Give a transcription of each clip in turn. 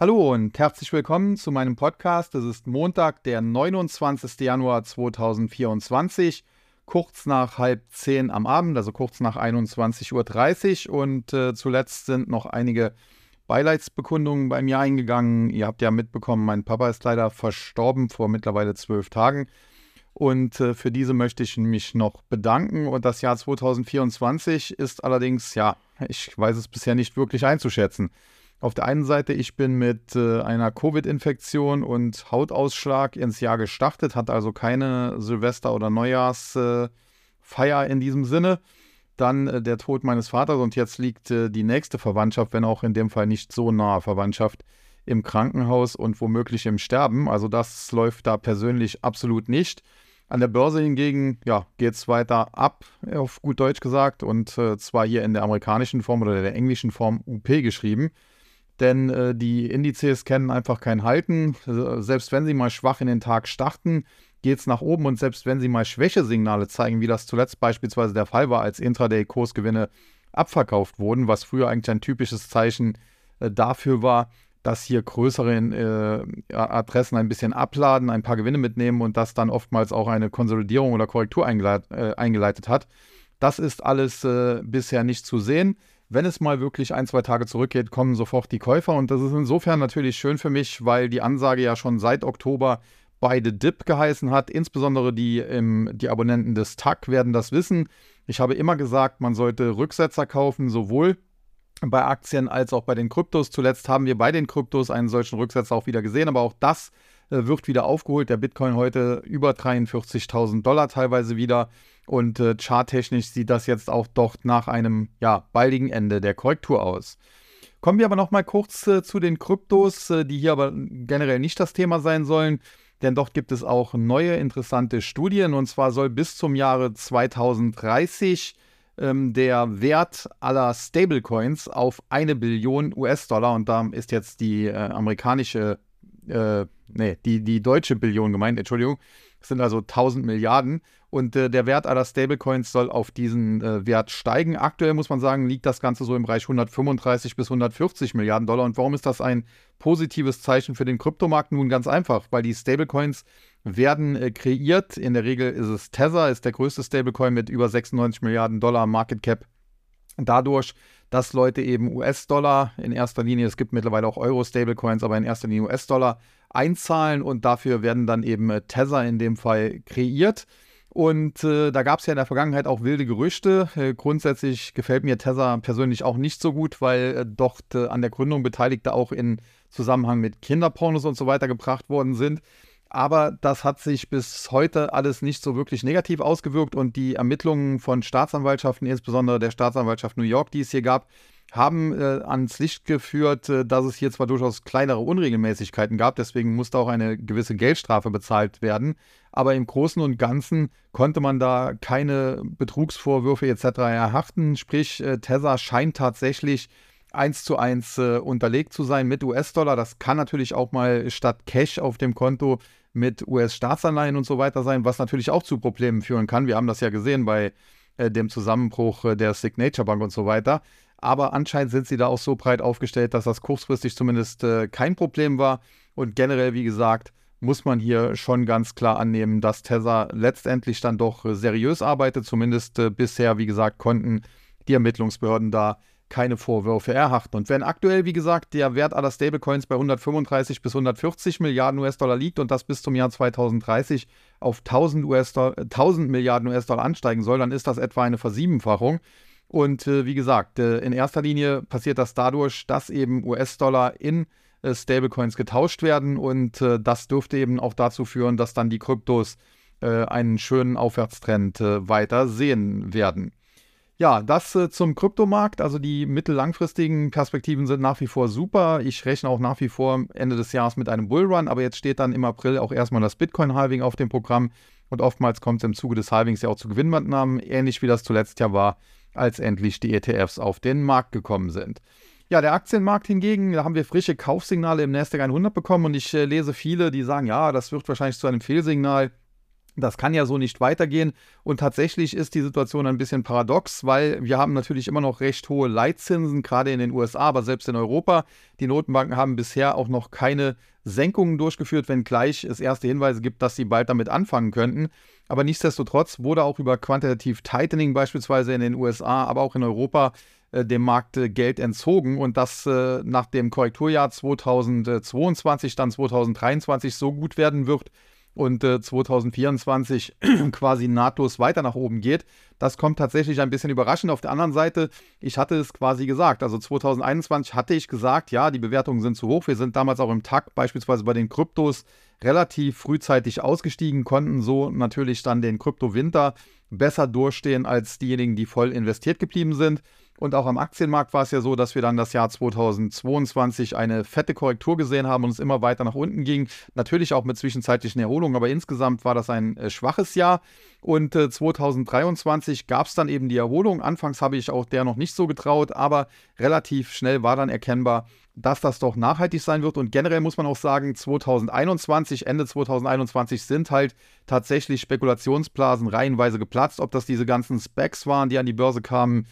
Hallo und herzlich willkommen zu meinem Podcast. Es ist Montag, der 29. Januar 2024, kurz nach halb zehn am Abend, also kurz nach 21.30 Uhr. Und äh, zuletzt sind noch einige Beileidsbekundungen bei mir eingegangen. Ihr habt ja mitbekommen, mein Papa ist leider verstorben vor mittlerweile zwölf Tagen. Und äh, für diese möchte ich mich noch bedanken. Und das Jahr 2024 ist allerdings, ja, ich weiß es bisher nicht wirklich einzuschätzen. Auf der einen Seite, ich bin mit äh, einer Covid-Infektion und Hautausschlag ins Jahr gestartet, hatte also keine Silvester- oder Neujahrsfeier äh, in diesem Sinne. Dann äh, der Tod meines Vaters und jetzt liegt äh, die nächste Verwandtschaft, wenn auch in dem Fall nicht so nahe Verwandtschaft, im Krankenhaus und womöglich im Sterben. Also das läuft da persönlich absolut nicht. An der Börse hingegen, ja, geht es weiter ab, auf gut Deutsch gesagt, und äh, zwar hier in der amerikanischen Form oder der englischen Form UP geschrieben denn äh, die Indizes kennen einfach kein Halten. Selbst wenn sie mal schwach in den Tag starten, geht es nach oben und selbst wenn sie mal Schwächesignale zeigen, wie das zuletzt beispielsweise der Fall war, als Intraday-Kursgewinne abverkauft wurden, was früher eigentlich ein typisches Zeichen äh, dafür war, dass hier größere äh, Adressen ein bisschen abladen, ein paar Gewinne mitnehmen und das dann oftmals auch eine Konsolidierung oder Korrektur eingeleit äh, eingeleitet hat. Das ist alles äh, bisher nicht zu sehen wenn es mal wirklich ein, zwei Tage zurückgeht, kommen sofort die Käufer. Und das ist insofern natürlich schön für mich, weil die Ansage ja schon seit Oktober beide Dip geheißen hat. Insbesondere die, ähm, die Abonnenten des TAC werden das wissen. Ich habe immer gesagt, man sollte Rücksetzer kaufen, sowohl bei Aktien als auch bei den Kryptos. Zuletzt haben wir bei den Kryptos einen solchen Rücksetzer auch wieder gesehen, aber auch das wird wieder aufgeholt. Der Bitcoin heute über 43.000 Dollar teilweise wieder. Und äh, charttechnisch sieht das jetzt auch doch nach einem ja, baldigen Ende der Korrektur aus. Kommen wir aber noch mal kurz äh, zu den Kryptos, äh, die hier aber generell nicht das Thema sein sollen, denn dort gibt es auch neue interessante Studien und zwar soll bis zum Jahre 2030 ähm, der Wert aller Stablecoins auf eine Billion US-Dollar und da ist jetzt die äh, amerikanische, äh, nee, die, die deutsche Billion gemeint, Entschuldigung, das sind also 1000 Milliarden. Und äh, der Wert aller Stablecoins soll auf diesen äh, Wert steigen. Aktuell muss man sagen, liegt das Ganze so im Bereich 135 bis 140 Milliarden Dollar. Und warum ist das ein positives Zeichen für den Kryptomarkt? Nun ganz einfach, weil die Stablecoins werden äh, kreiert. In der Regel ist es Tether, ist der größte Stablecoin mit über 96 Milliarden Dollar Market Cap. Dadurch, dass Leute eben US-Dollar in erster Linie, es gibt mittlerweile auch Euro-Stablecoins, aber in erster Linie US-Dollar einzahlen und dafür werden dann eben äh, Tether in dem Fall kreiert. Und äh, da gab es ja in der Vergangenheit auch wilde Gerüchte. Äh, grundsätzlich gefällt mir Tether persönlich auch nicht so gut, weil äh, dort äh, an der Gründung Beteiligte auch in Zusammenhang mit Kinderpornos und so weiter gebracht worden sind. Aber das hat sich bis heute alles nicht so wirklich negativ ausgewirkt und die Ermittlungen von Staatsanwaltschaften, insbesondere der Staatsanwaltschaft New York, die es hier gab, haben äh, ans Licht geführt, äh, dass es hier zwar durchaus kleinere Unregelmäßigkeiten gab, deswegen musste auch eine gewisse Geldstrafe bezahlt werden, aber im Großen und Ganzen konnte man da keine Betrugsvorwürfe etc. erharten, sprich äh, Tesla scheint tatsächlich eins zu eins äh, unterlegt zu sein mit US-Dollar. Das kann natürlich auch mal statt Cash auf dem Konto mit US-Staatsanleihen und so weiter sein, was natürlich auch zu Problemen führen kann. Wir haben das ja gesehen bei äh, dem Zusammenbruch äh, der Signature Bank und so weiter. Aber anscheinend sind sie da auch so breit aufgestellt, dass das kurzfristig zumindest äh, kein Problem war. Und generell, wie gesagt, muss man hier schon ganz klar annehmen, dass Tesla letztendlich dann doch seriös arbeitet. Zumindest äh, bisher, wie gesagt, konnten die Ermittlungsbehörden da keine Vorwürfe erharten. Und wenn aktuell, wie gesagt, der Wert aller Stablecoins bei 135 bis 140 Milliarden US-Dollar liegt und das bis zum Jahr 2030 auf 1000, US 1000 Milliarden US-Dollar ansteigen soll, dann ist das etwa eine Versiebenfachung. Und äh, wie gesagt, äh, in erster Linie passiert das dadurch, dass eben US-Dollar in äh, Stablecoins getauscht werden und äh, das dürfte eben auch dazu führen, dass dann die Kryptos äh, einen schönen Aufwärtstrend äh, weiter sehen werden. Ja, das zum Kryptomarkt. Also die mittellangfristigen Perspektiven sind nach wie vor super. Ich rechne auch nach wie vor Ende des Jahres mit einem Bullrun, aber jetzt steht dann im April auch erstmal das Bitcoin-Halving auf dem Programm und oftmals kommt es im Zuge des Halvings ja auch zu Gewinnmitnahmen, ähnlich wie das zuletzt ja war als endlich die ETFs auf den Markt gekommen sind. Ja, der Aktienmarkt hingegen, da haben wir frische Kaufsignale im Nasdaq 100 bekommen und ich äh, lese viele, die sagen, ja, das wird wahrscheinlich zu einem Fehlsignal. Das kann ja so nicht weitergehen. Und tatsächlich ist die Situation ein bisschen paradox, weil wir haben natürlich immer noch recht hohe Leitzinsen, gerade in den USA, aber selbst in Europa. Die Notenbanken haben bisher auch noch keine Senkungen durchgeführt, wenngleich es erste Hinweise gibt, dass sie bald damit anfangen könnten. Aber nichtsdestotrotz wurde auch über Quantitative Tightening beispielsweise in den USA, aber auch in Europa äh, dem Markt äh, Geld entzogen und das äh, nach dem Korrekturjahr 2022, dann 2023 so gut werden wird, und äh, 2024 quasi nahtlos weiter nach oben geht. Das kommt tatsächlich ein bisschen überraschend. Auf der anderen Seite, ich hatte es quasi gesagt. Also 2021 hatte ich gesagt, ja, die Bewertungen sind zu hoch. Wir sind damals auch im Takt beispielsweise bei den Kryptos relativ frühzeitig ausgestiegen, konnten so natürlich dann den Kryptowinter besser durchstehen als diejenigen, die voll investiert geblieben sind. Und auch am Aktienmarkt war es ja so, dass wir dann das Jahr 2022 eine fette Korrektur gesehen haben und es immer weiter nach unten ging. Natürlich auch mit zwischenzeitlichen Erholungen, aber insgesamt war das ein äh, schwaches Jahr. Und äh, 2023 gab es dann eben die Erholung. Anfangs habe ich auch der noch nicht so getraut, aber relativ schnell war dann erkennbar, dass das doch nachhaltig sein wird. Und generell muss man auch sagen, 2021, Ende 2021 sind halt tatsächlich Spekulationsblasen reihenweise geplatzt. Ob das diese ganzen Specs waren, die an die Börse kamen,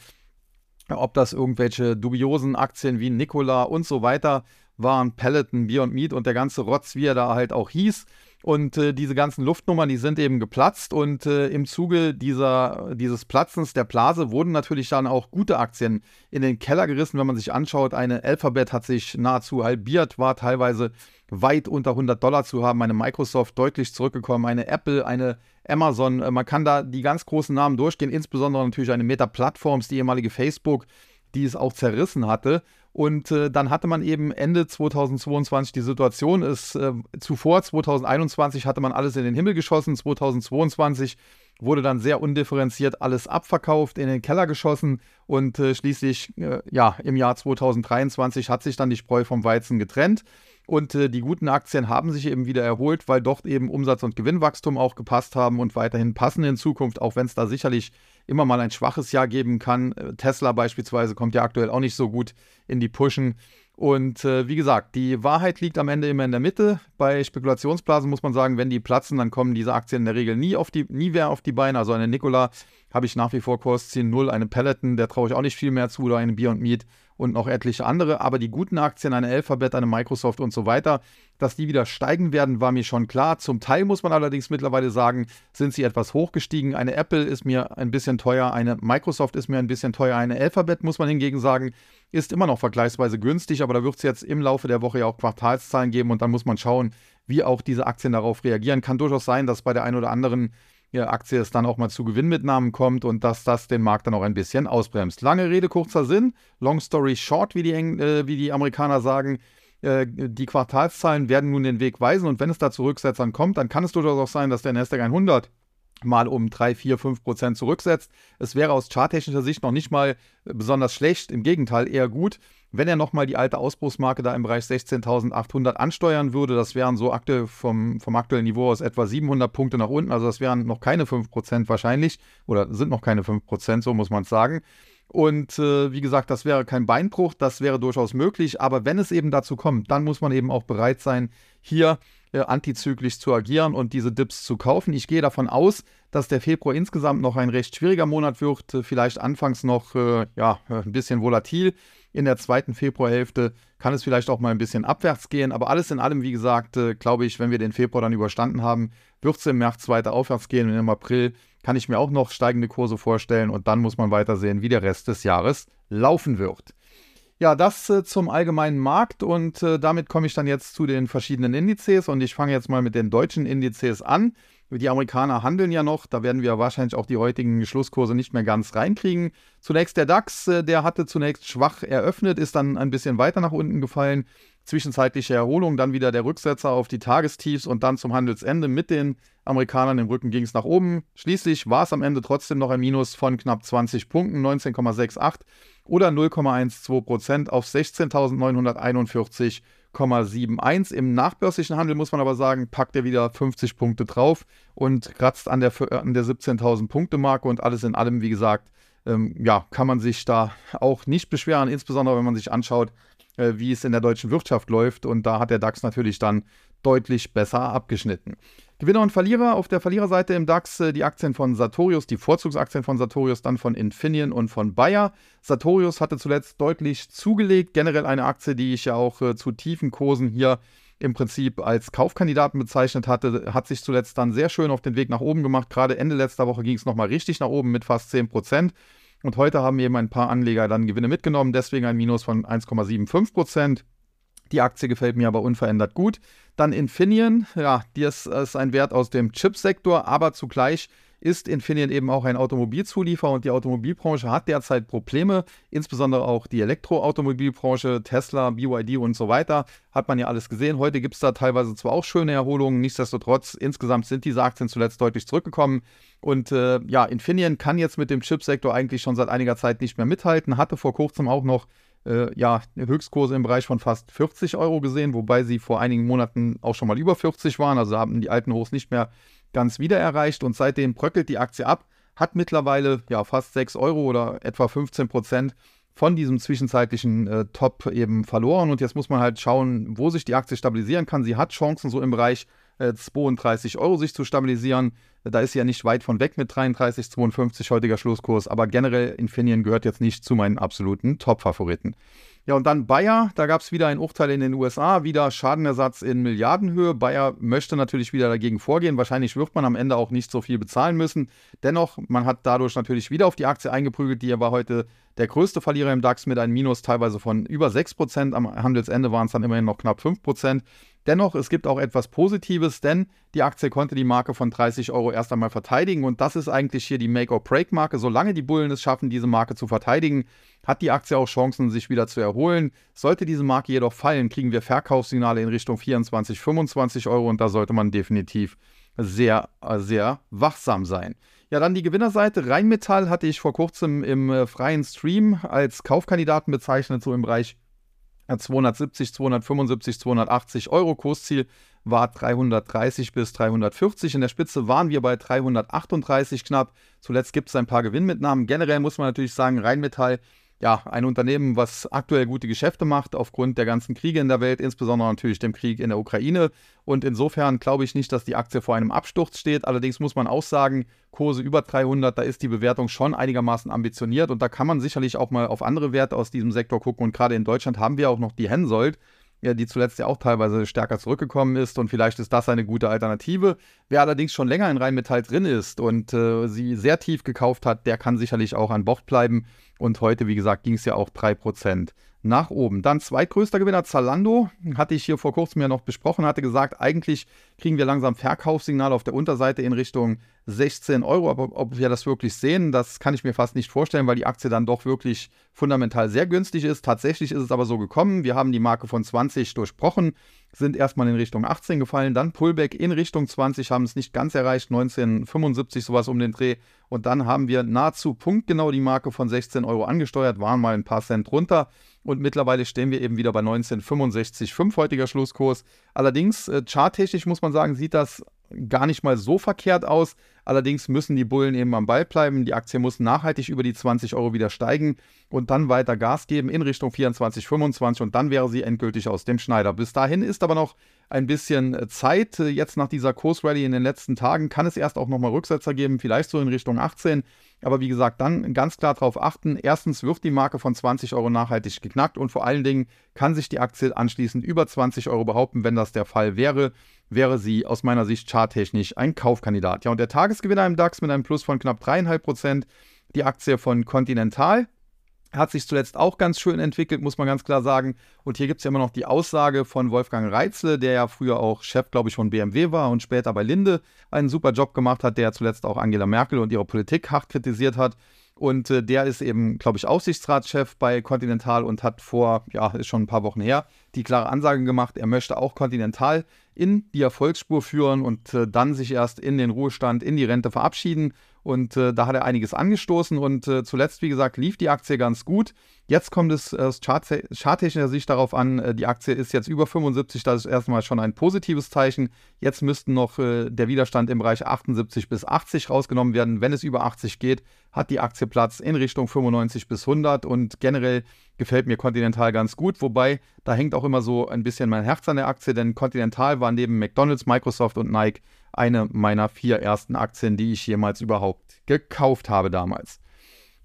ob das irgendwelche dubiosen Aktien wie Nikola und so weiter waren, Peloton, Beyond Meat und der ganze Rotz, wie er da halt auch hieß. Und äh, diese ganzen Luftnummern, die sind eben geplatzt und äh, im Zuge dieser, dieses Platzens der Blase wurden natürlich dann auch gute Aktien in den Keller gerissen. Wenn man sich anschaut, eine Alphabet hat sich nahezu halbiert, war teilweise weit unter 100 Dollar zu haben, eine Microsoft deutlich zurückgekommen, eine Apple, eine Amazon. Äh, man kann da die ganz großen Namen durchgehen, insbesondere natürlich eine Meta Platforms, die ehemalige Facebook, die es auch zerrissen hatte. Und äh, dann hatte man eben Ende 2022 die Situation, ist äh, zuvor 2021 hatte man alles in den Himmel geschossen, 2022 wurde dann sehr undifferenziert alles abverkauft, in den Keller geschossen und äh, schließlich äh, ja im Jahr 2023 hat sich dann die Spreu vom Weizen getrennt. Und äh, die guten Aktien haben sich eben wieder erholt, weil dort eben Umsatz- und Gewinnwachstum auch gepasst haben und weiterhin passen in Zukunft, auch wenn es da sicherlich immer mal ein schwaches Jahr geben kann. Äh, Tesla beispielsweise kommt ja aktuell auch nicht so gut in die Pushen. Und äh, wie gesagt, die Wahrheit liegt am Ende immer in der Mitte. Bei Spekulationsblasen muss man sagen, wenn die platzen, dann kommen diese Aktien in der Regel nie, auf die, nie mehr auf die Beine. Also eine Nikola habe ich nach wie vor Kursziel 0, eine Peloton, der traue ich auch nicht viel mehr zu, oder eine Beyond Meat und noch etliche andere. Aber die guten Aktien, eine Alphabet, eine Microsoft und so weiter, dass die wieder steigen werden, war mir schon klar. Zum Teil muss man allerdings mittlerweile sagen, sind sie etwas hochgestiegen. Eine Apple ist mir ein bisschen teuer, eine Microsoft ist mir ein bisschen teuer, eine Alphabet muss man hingegen sagen, ist immer noch vergleichsweise günstig, aber da wird es jetzt im Laufe der Woche ja auch Quartalszahlen geben und dann muss man schauen, wie auch diese Aktien darauf reagieren. Kann durchaus sein, dass bei der einen oder anderen Aktie es dann auch mal zu Gewinnmitnahmen kommt und dass das den Markt dann auch ein bisschen ausbremst. Lange Rede, kurzer Sinn. Long story short, wie die, äh, wie die Amerikaner sagen. Äh, die Quartalszahlen werden nun den Weg weisen und wenn es da zu Rücksetzern kommt, dann kann es durchaus auch sein, dass der Nasdaq 100 mal um 3, 4, 5 Prozent zurücksetzt. Es wäre aus charttechnischer Sicht noch nicht mal besonders schlecht, im Gegenteil eher gut, wenn er nochmal die alte Ausbruchsmarke da im Bereich 16.800 ansteuern würde. Das wären so aktuell vom, vom aktuellen Niveau aus etwa 700 Punkte nach unten, also das wären noch keine 5 Prozent wahrscheinlich oder sind noch keine 5 Prozent, so muss man es sagen. Und äh, wie gesagt, das wäre kein Beinbruch, das wäre durchaus möglich. Aber wenn es eben dazu kommt, dann muss man eben auch bereit sein, hier äh, antizyklisch zu agieren und diese Dips zu kaufen. Ich gehe davon aus, dass der Februar insgesamt noch ein recht schwieriger Monat wird, äh, vielleicht anfangs noch äh, ja, äh, ein bisschen volatil. In der zweiten Februarhälfte kann es vielleicht auch mal ein bisschen abwärts gehen, aber alles in allem, wie gesagt, äh, glaube ich, wenn wir den Februar dann überstanden haben, wird es im März weiter aufwärts gehen und im April kann ich mir auch noch steigende Kurse vorstellen und dann muss man weiter sehen, wie der Rest des Jahres laufen wird. Ja, das äh, zum allgemeinen Markt und äh, damit komme ich dann jetzt zu den verschiedenen Indizes und ich fange jetzt mal mit den deutschen Indizes an. Die Amerikaner handeln ja noch, da werden wir wahrscheinlich auch die heutigen Schlusskurse nicht mehr ganz reinkriegen. Zunächst der DAX, äh, der hatte zunächst schwach eröffnet, ist dann ein bisschen weiter nach unten gefallen. Zwischenzeitliche Erholung, dann wieder der Rücksetzer auf die Tagestiefs und dann zum Handelsende mit den Amerikanern im Rücken ging es nach oben. Schließlich war es am Ende trotzdem noch ein Minus von knapp 20 Punkten, 19,68 oder 0,12 Prozent auf 16.941,71. Im nachbörslichen Handel muss man aber sagen, packt er wieder 50 Punkte drauf und kratzt an der, an der 17.000 Punkte Marke und alles in allem, wie gesagt, ähm, ja, kann man sich da auch nicht beschweren, insbesondere wenn man sich anschaut, äh, wie es in der deutschen Wirtschaft läuft und da hat der DAX natürlich dann deutlich besser abgeschnitten. Gewinner und Verlierer auf der Verliererseite im DAX äh, die Aktien von Sartorius, die Vorzugsaktien von Sartorius, dann von Infineon und von Bayer. Sartorius hatte zuletzt deutlich zugelegt, generell eine Aktie, die ich ja auch äh, zu tiefen Kursen hier im Prinzip als Kaufkandidaten bezeichnet hatte, hat sich zuletzt dann sehr schön auf den Weg nach oben gemacht. Gerade Ende letzter Woche ging es nochmal richtig nach oben mit fast 10 Prozent. Und heute haben eben ein paar Anleger dann Gewinne mitgenommen, deswegen ein Minus von 1,75 Prozent. Die Aktie gefällt mir aber unverändert gut. Dann Infineon, ja, die ist, ist ein Wert aus dem Chipsektor, aber zugleich ist Infineon eben auch ein Automobilzulieferer und die Automobilbranche hat derzeit Probleme, insbesondere auch die Elektroautomobilbranche, Tesla, BYD und so weiter. Hat man ja alles gesehen. Heute gibt es da teilweise zwar auch schöne Erholungen, nichtsdestotrotz, insgesamt sind diese Aktien zuletzt deutlich zurückgekommen. Und äh, ja, Infineon kann jetzt mit dem Chipsektor eigentlich schon seit einiger Zeit nicht mehr mithalten, hatte vor kurzem auch noch äh, ja, Höchstkurse im Bereich von fast 40 Euro gesehen, wobei sie vor einigen Monaten auch schon mal über 40 waren. Also haben die alten Hochs nicht mehr ganz wieder erreicht und seitdem bröckelt die Aktie ab, hat mittlerweile ja fast 6 Euro oder etwa 15 Prozent von diesem zwischenzeitlichen äh, Top eben verloren. Und jetzt muss man halt schauen, wo sich die Aktie stabilisieren kann. Sie hat Chancen so im Bereich äh, 32 Euro sich zu stabilisieren. Da ist sie ja nicht weit von weg mit 33,52 heutiger Schlusskurs, aber generell Infineon gehört jetzt nicht zu meinen absoluten Top-Favoriten. Ja, und dann Bayer, da gab es wieder ein Urteil in den USA, wieder Schadenersatz in Milliardenhöhe. Bayer möchte natürlich wieder dagegen vorgehen. Wahrscheinlich wird man am Ende auch nicht so viel bezahlen müssen. Dennoch, man hat dadurch natürlich wieder auf die Aktie eingeprügelt. Die war heute der größte Verlierer im DAX mit einem Minus teilweise von über 6%. Am Handelsende waren es dann immerhin noch knapp 5%. Dennoch, es gibt auch etwas Positives, denn die Aktie konnte die Marke von 30 Euro erst einmal verteidigen und das ist eigentlich hier die Make-or-Break-Marke. Solange die Bullen es schaffen, diese Marke zu verteidigen, hat die Aktie auch Chancen, sich wieder zu erholen. Sollte diese Marke jedoch fallen, kriegen wir Verkaufssignale in Richtung 24, 25 Euro und da sollte man definitiv sehr, sehr wachsam sein. Ja, dann die Gewinnerseite. Rheinmetall hatte ich vor kurzem im äh, freien Stream als Kaufkandidaten bezeichnet, so im Bereich 270, 275, 280 Euro. Kursziel war 330 bis 340. In der Spitze waren wir bei 338 knapp. Zuletzt gibt es ein paar Gewinnmitnahmen. Generell muss man natürlich sagen, Rheinmetall ja, ein Unternehmen, was aktuell gute Geschäfte macht, aufgrund der ganzen Kriege in der Welt, insbesondere natürlich dem Krieg in der Ukraine. Und insofern glaube ich nicht, dass die Aktie vor einem Absturz steht. Allerdings muss man auch sagen, Kurse über 300, da ist die Bewertung schon einigermaßen ambitioniert. Und da kann man sicherlich auch mal auf andere Werte aus diesem Sektor gucken. Und gerade in Deutschland haben wir auch noch die Hensoldt ja, die zuletzt ja auch teilweise stärker zurückgekommen ist und vielleicht ist das eine gute Alternative. Wer allerdings schon länger in Rheinmetall drin ist und äh, sie sehr tief gekauft hat, der kann sicherlich auch an Bord bleiben. Und heute, wie gesagt, ging es ja auch 3% nach oben. Dann zweitgrößter Gewinner Zalando, hatte ich hier vor kurzem ja noch besprochen, hatte gesagt, eigentlich kriegen wir langsam Verkaufssignale auf der Unterseite in Richtung 16 Euro. Aber ob wir das wirklich sehen, das kann ich mir fast nicht vorstellen, weil die Aktie dann doch wirklich fundamental sehr günstig ist. Tatsächlich ist es aber so gekommen. Wir haben die Marke von 20 durchbrochen, sind erstmal in Richtung 18 gefallen, dann Pullback in Richtung 20, haben es nicht ganz erreicht, 1975 sowas um den Dreh. Und dann haben wir nahezu punktgenau die Marke von 16 Euro angesteuert, waren mal ein paar Cent runter. Und mittlerweile stehen wir eben wieder bei 1965,5 heutiger Schlusskurs. Allerdings, äh, charttechnisch muss man sagen, sieht das gar nicht mal so verkehrt aus. Allerdings müssen die Bullen eben am Ball bleiben. Die Aktie muss nachhaltig über die 20 Euro wieder steigen und dann weiter Gas geben in Richtung 24, 25 und dann wäre sie endgültig aus dem Schneider. Bis dahin ist aber noch ein bisschen Zeit. Jetzt nach dieser Kursrally in den letzten Tagen kann es erst auch nochmal Rücksetzer geben, vielleicht so in Richtung 18. Aber wie gesagt, dann ganz klar darauf achten. Erstens wird die Marke von 20 Euro nachhaltig geknackt und vor allen Dingen kann sich die Aktie anschließend über 20 Euro behaupten. Wenn das der Fall wäre, wäre sie aus meiner Sicht charttechnisch ein Kaufkandidat. Ja, und der Tagesgewinner im DAX mit einem Plus von knapp 3,5 Prozent, die Aktie von Continental. Hat sich zuletzt auch ganz schön entwickelt, muss man ganz klar sagen. Und hier gibt es ja immer noch die Aussage von Wolfgang Reitzle, der ja früher auch Chef, glaube ich, von BMW war und später bei Linde einen super Job gemacht hat, der zuletzt auch Angela Merkel und ihre Politik hart kritisiert hat. Und äh, der ist eben, glaube ich, Aufsichtsratschef bei Continental und hat vor, ja, ist schon ein paar Wochen her, die klare Ansage gemacht, er möchte auch Continental in die Erfolgsspur führen und äh, dann sich erst in den Ruhestand, in die Rente verabschieden. Und äh, da hat er einiges angestoßen und äh, zuletzt, wie gesagt, lief die Aktie ganz gut. Jetzt kommt es aus charttechnischer Sicht darauf an, äh, die Aktie ist jetzt über 75, das ist erstmal schon ein positives Zeichen. Jetzt müssten noch äh, der Widerstand im Bereich 78 bis 80 rausgenommen werden. Wenn es über 80 geht, hat die Aktie Platz in Richtung 95 bis 100 und generell gefällt mir Continental ganz gut, wobei da hängt auch immer so ein bisschen mein Herz an der Aktie, denn Continental war neben McDonald's, Microsoft und Nike eine meiner vier ersten Aktien, die ich jemals überhaupt gekauft habe damals.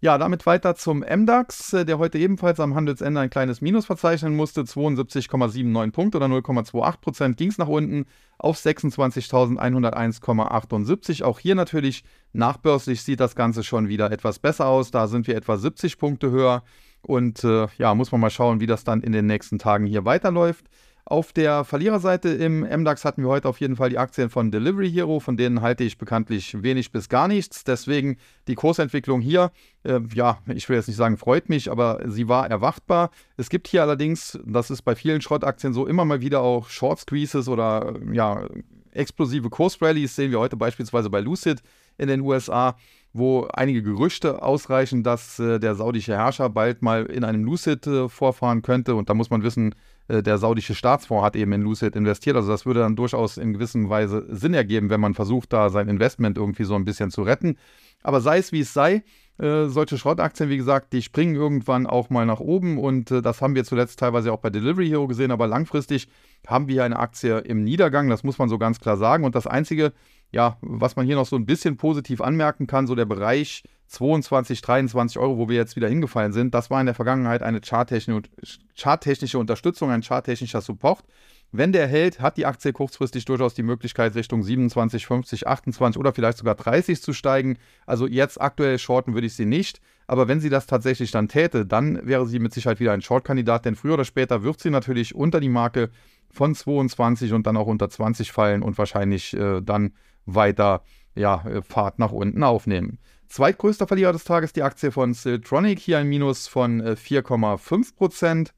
Ja, damit weiter zum MDAX, äh, der heute ebenfalls am Handelsende ein kleines Minus verzeichnen musste. 72,79 Punkte oder 0,28 Prozent ging es nach unten auf 26.101,78. Auch hier natürlich nachbörslich sieht das Ganze schon wieder etwas besser aus. Da sind wir etwa 70 Punkte höher. Und äh, ja, muss man mal schauen, wie das dann in den nächsten Tagen hier weiterläuft. Auf der Verliererseite im MDAX hatten wir heute auf jeden Fall die Aktien von Delivery Hero, von denen halte ich bekanntlich wenig bis gar nichts. Deswegen die Kursentwicklung hier, äh, ja, ich will jetzt nicht sagen, freut mich, aber sie war erwartbar. Es gibt hier allerdings, das ist bei vielen Schrottaktien so, immer mal wieder auch Short Squeezes oder ja, explosive Kursrallies. Sehen wir heute beispielsweise bei Lucid in den USA wo einige Gerüchte ausreichen, dass äh, der saudische Herrscher bald mal in einem Lucid äh, vorfahren könnte. Und da muss man wissen, äh, der saudische Staatsfonds hat eben in Lucid investiert. Also das würde dann durchaus in gewisser Weise Sinn ergeben, wenn man versucht, da sein Investment irgendwie so ein bisschen zu retten. Aber sei es wie es sei, äh, solche Schrottaktien, wie gesagt, die springen irgendwann auch mal nach oben und äh, das haben wir zuletzt teilweise auch bei Delivery Hero gesehen, aber langfristig haben wir eine Aktie im Niedergang, das muss man so ganz klar sagen. Und das Einzige, ja, was man hier noch so ein bisschen positiv anmerken kann, so der Bereich 22, 23 Euro, wo wir jetzt wieder hingefallen sind, das war in der Vergangenheit eine charttechnische Unterstützung, ein charttechnischer Support. Wenn der hält, hat die Aktie kurzfristig durchaus die Möglichkeit, Richtung 27, 50, 28 oder vielleicht sogar 30 zu steigen. Also jetzt aktuell shorten würde ich sie nicht. Aber wenn sie das tatsächlich dann täte, dann wäre sie mit Sicherheit wieder ein Short-Kandidat, denn früher oder später wird sie natürlich unter die Marke von 22 und dann auch unter 20 fallen und wahrscheinlich äh, dann weiter ja, äh, Fahrt nach unten aufnehmen. Zweitgrößter Verlierer des Tages die Aktie von Siltronic, hier ein Minus von 4,5%. Äh,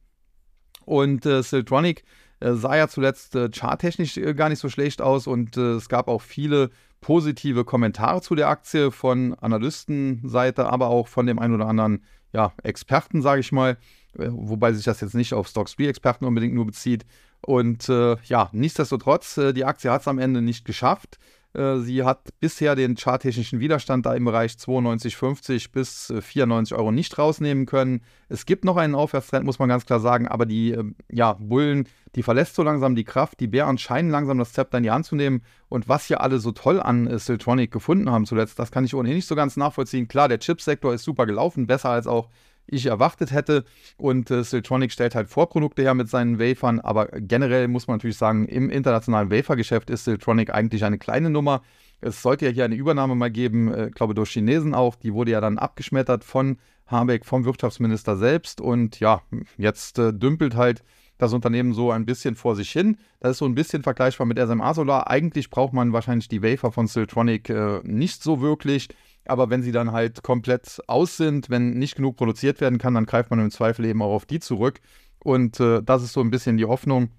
und äh, Siltronic äh, sah ja zuletzt äh, charttechnisch äh, gar nicht so schlecht aus und äh, es gab auch viele positive Kommentare zu der Aktie von Analystenseite, aber auch von dem einen oder anderen ja, Experten, sage ich mal, wobei sich das jetzt nicht auf Stocks 3 Experten unbedingt nur bezieht. Und ja, nichtsdestotrotz, die Aktie hat es am Ende nicht geschafft. Äh, sie hat bisher den charttechnischen Widerstand da im Bereich 92,50 bis 94 äh, Euro nicht rausnehmen können. Es gibt noch einen Aufwärtstrend, muss man ganz klar sagen, aber die ähm, ja, Bullen, die verlässt so langsam die Kraft. Die Bären scheinen langsam das Zepter in die Hand zu nehmen. Und was hier alle so toll an äh, Siltronic gefunden haben zuletzt, das kann ich ohnehin nicht so ganz nachvollziehen. Klar, der Chipsektor ist super gelaufen, besser als auch ich erwartet hätte. Und äh, Siltronic stellt halt Vorprodukte her mit seinen Wafern, aber generell muss man natürlich sagen, im internationalen Wafergeschäft ist Siltronic eigentlich eine kleine Nummer. Es sollte ja hier eine Übernahme mal geben, äh, glaube durch Chinesen auch. Die wurde ja dann abgeschmettert von Habeck, vom Wirtschaftsminister selbst. Und ja, jetzt äh, dümpelt halt das Unternehmen so ein bisschen vor sich hin. Das ist so ein bisschen vergleichbar mit SMA Solar. Eigentlich braucht man wahrscheinlich die Wafer von Siltronic äh, nicht so wirklich. Aber wenn sie dann halt komplett aus sind, wenn nicht genug produziert werden kann, dann greift man im Zweifel eben auch auf die zurück. Und äh, das ist so ein bisschen die Hoffnung.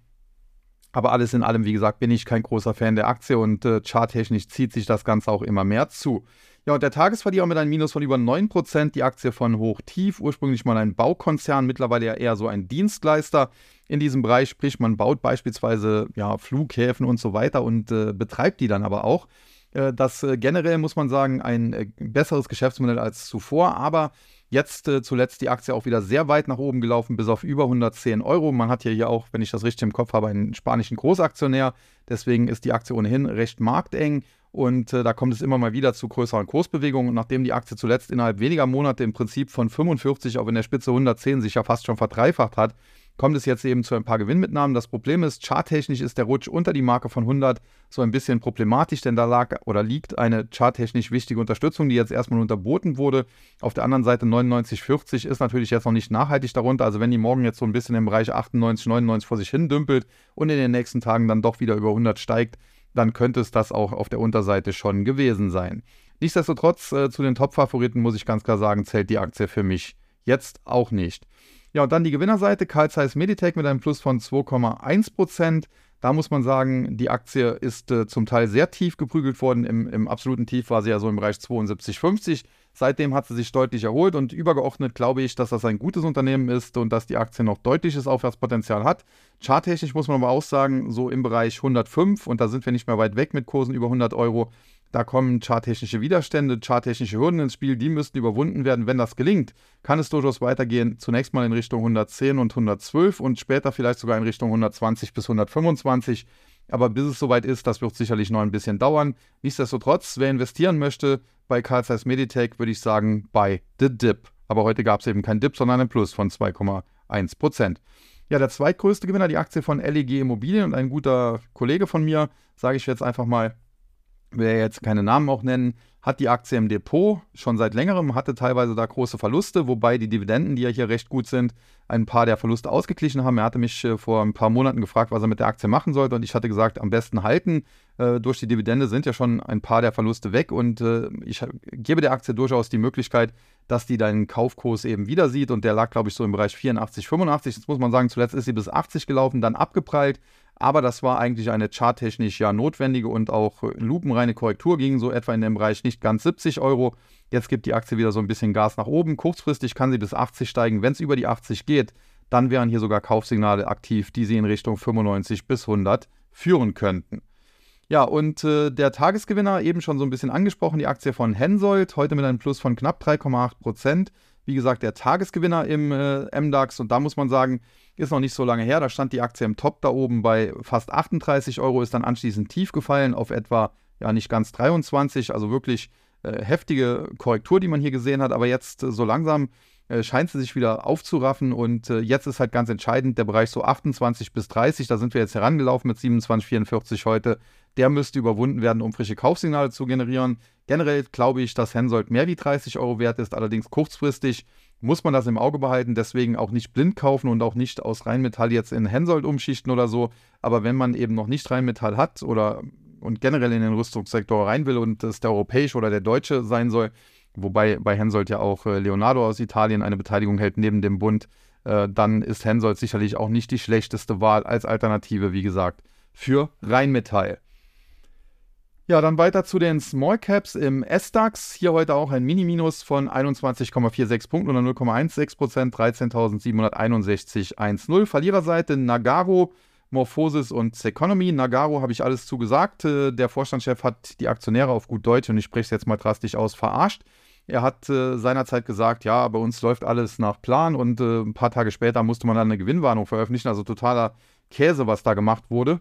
Aber alles in allem, wie gesagt, bin ich kein großer Fan der Aktie und äh, charttechnisch zieht sich das Ganze auch immer mehr zu. Ja, und der Tagesverlierer mit einem Minus von über 9%, die Aktie von Hochtief, ursprünglich mal ein Baukonzern, mittlerweile ja eher so ein Dienstleister in diesem Bereich, sprich man baut beispielsweise ja, Flughäfen und so weiter und äh, betreibt die dann aber auch. Äh, das äh, generell, muss man sagen, ein äh, besseres Geschäftsmodell als zuvor, aber Jetzt zuletzt die Aktie auch wieder sehr weit nach oben gelaufen, bis auf über 110 Euro. Man hat hier, auch, wenn ich das richtig im Kopf habe, einen spanischen Großaktionär. Deswegen ist die Aktie ohnehin recht markteng. Und da kommt es immer mal wieder zu größeren Kursbewegungen. Und nachdem die Aktie zuletzt innerhalb weniger Monate im Prinzip von 45 auf in der Spitze 110 sich ja fast schon verdreifacht hat, kommt es jetzt eben zu ein paar Gewinnmitnahmen. Das Problem ist, charttechnisch ist der Rutsch unter die Marke von 100 so ein bisschen problematisch, denn da lag oder liegt eine charttechnisch wichtige Unterstützung, die jetzt erstmal unterboten wurde. Auf der anderen Seite 99,40 ist natürlich jetzt noch nicht nachhaltig darunter. Also wenn die morgen jetzt so ein bisschen im Bereich 98, 99 vor sich hin dümpelt und in den nächsten Tagen dann doch wieder über 100 steigt, dann könnte es das auch auf der Unterseite schon gewesen sein. Nichtsdestotrotz äh, zu den Top-Favoriten muss ich ganz klar sagen, zählt die Aktie für mich jetzt auch nicht. Ja, und dann die Gewinnerseite, Carl Zeiss Meditech mit einem Plus von 2,1%. Da muss man sagen, die Aktie ist äh, zum Teil sehr tief geprügelt worden. Im, Im, absoluten Tief war sie ja so im Bereich 72,50. Seitdem hat sie sich deutlich erholt und übergeordnet glaube ich, dass das ein gutes Unternehmen ist und dass die Aktie noch deutliches Aufwärtspotenzial hat. Charttechnisch muss man aber auch sagen, so im Bereich 105 und da sind wir nicht mehr weit weg mit Kursen über 100 Euro. Da kommen charttechnische Widerstände, charttechnische Hürden ins Spiel, die müssten überwunden werden. Wenn das gelingt, kann es durchaus weitergehen. Zunächst mal in Richtung 110 und 112 und später vielleicht sogar in Richtung 120 bis 125. Aber bis es soweit ist, das wird sicherlich noch ein bisschen dauern. Nichtsdestotrotz, wer investieren möchte bei Carl Zeiss Meditech, würde ich sagen, bei The Dip. Aber heute gab es eben kein Dip, sondern ein Plus von 2,1 Prozent. Ja, der zweitgrößte Gewinner, die Aktie von LEG Immobilien und ein guter Kollege von mir, sage ich jetzt einfach mal, will jetzt keine Namen auch nennen, hat die Aktie im Depot schon seit längerem, hatte teilweise da große Verluste, wobei die Dividenden, die ja hier recht gut sind, ein paar der Verluste ausgeglichen haben. Er hatte mich äh, vor ein paar Monaten gefragt, was er mit der Aktie machen sollte und ich hatte gesagt, am besten halten. Äh, durch die Dividende sind ja schon ein paar der Verluste weg und äh, ich gebe der Aktie durchaus die Möglichkeit, dass die deinen Kaufkurs eben wieder sieht und der lag, glaube ich, so im Bereich 84, 85. Jetzt muss man sagen, zuletzt ist sie bis 80 gelaufen, dann abgeprallt aber das war eigentlich eine charttechnisch ja notwendige und auch lupenreine Korrektur, ging so etwa in dem Bereich nicht ganz 70 Euro. Jetzt gibt die Aktie wieder so ein bisschen Gas nach oben. Kurzfristig kann sie bis 80 steigen. Wenn es über die 80 geht, dann wären hier sogar Kaufsignale aktiv, die sie in Richtung 95 bis 100 führen könnten. Ja, und äh, der Tagesgewinner, eben schon so ein bisschen angesprochen, die Aktie von Hensoldt, heute mit einem Plus von knapp 3,8 Prozent. Wie gesagt, der Tagesgewinner im äh, MDAX und da muss man sagen, ist noch nicht so lange her. Da stand die Aktie im Top da oben bei fast 38 Euro, ist dann anschließend tief gefallen auf etwa, ja, nicht ganz 23. Also wirklich äh, heftige Korrektur, die man hier gesehen hat. Aber jetzt äh, so langsam äh, scheint sie sich wieder aufzuraffen. Und äh, jetzt ist halt ganz entscheidend der Bereich so 28 bis 30. Da sind wir jetzt herangelaufen mit 27,44 heute. Der müsste überwunden werden, um frische Kaufsignale zu generieren. Generell glaube ich, dass Hensoldt mehr wie 30 Euro wert ist, allerdings kurzfristig muss man das im Auge behalten, deswegen auch nicht blind kaufen und auch nicht aus Rheinmetall jetzt in Hensoldt umschichten oder so. Aber wenn man eben noch nicht Rheinmetall hat oder und generell in den Rüstungssektor rein will und es der europäische oder der deutsche sein soll, wobei bei Hensoldt ja auch äh, Leonardo aus Italien eine Beteiligung hält neben dem Bund, äh, dann ist Hensoldt sicherlich auch nicht die schlechteste Wahl als Alternative, wie gesagt, für Rheinmetall. Ja, dann weiter zu den Small Caps im S-DAX. Hier heute auch ein Mini-Minus von 21,46 Punkten oder 0,16 Prozent, 13.761,10. Verliererseite Nagaro, Morphosis und Seconomy. Nagaro habe ich alles zugesagt. Äh, der Vorstandschef hat die Aktionäre auf gut Deutsch, und ich spreche es jetzt mal drastisch aus, verarscht. Er hat äh, seinerzeit gesagt, ja, bei uns läuft alles nach Plan und äh, ein paar Tage später musste man dann eine Gewinnwarnung veröffentlichen. Also totaler Käse, was da gemacht wurde.